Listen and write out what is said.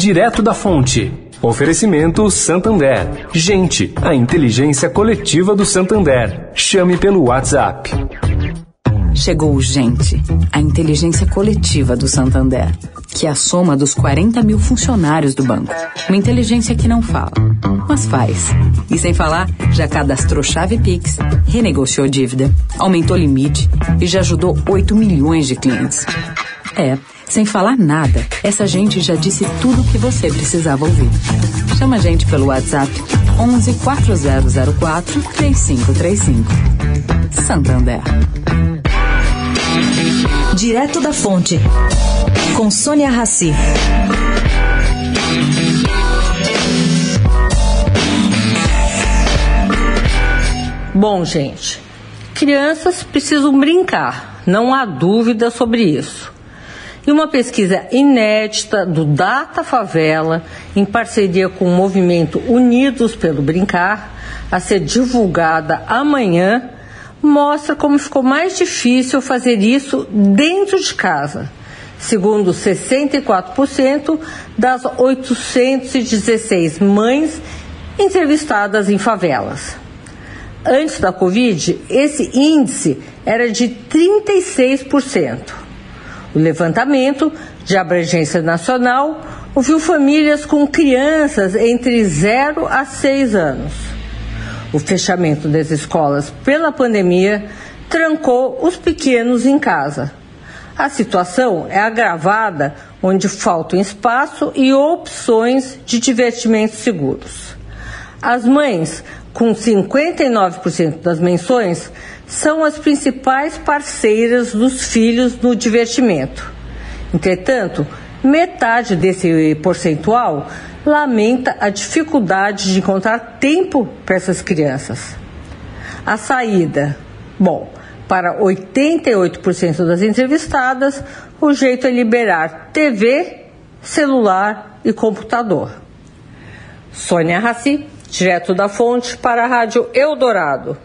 direto da fonte. Oferecimento Santander. Gente, a inteligência coletiva do Santander. Chame pelo WhatsApp. Chegou Gente, a inteligência coletiva do Santander, que é a soma dos 40 mil funcionários do banco. Uma inteligência que não fala, mas faz. E sem falar, já cadastrou chave Pix, renegociou dívida, aumentou limite e já ajudou 8 milhões de clientes. É, sem falar nada, essa gente já disse tudo o que você precisava ouvir. Chama a gente pelo WhatsApp 11 4004 3535. Santander. Direto da Fonte, com Sônia Rassi. Bom, gente, crianças precisam brincar, não há dúvida sobre isso. E uma pesquisa inédita do Data Favela, em parceria com o movimento Unidos pelo Brincar, a ser divulgada amanhã, mostra como ficou mais difícil fazer isso dentro de casa, segundo 64% das 816 mães entrevistadas em favelas. Antes da Covid, esse índice era de 36%. O levantamento de abrangência nacional ouviu famílias com crianças entre 0 a 6 anos. O fechamento das escolas pela pandemia trancou os pequenos em casa. A situação é agravada onde faltam espaço e opções de divertimentos seguros. As mães, com 59% das menções, são as principais parceiras dos filhos no divertimento. Entretanto, metade desse percentual lamenta a dificuldade de encontrar tempo para essas crianças. A saída, bom, para 88% das entrevistadas, o jeito é liberar TV, celular e computador. Sônia Raci, direto da fonte para a Rádio Eldorado.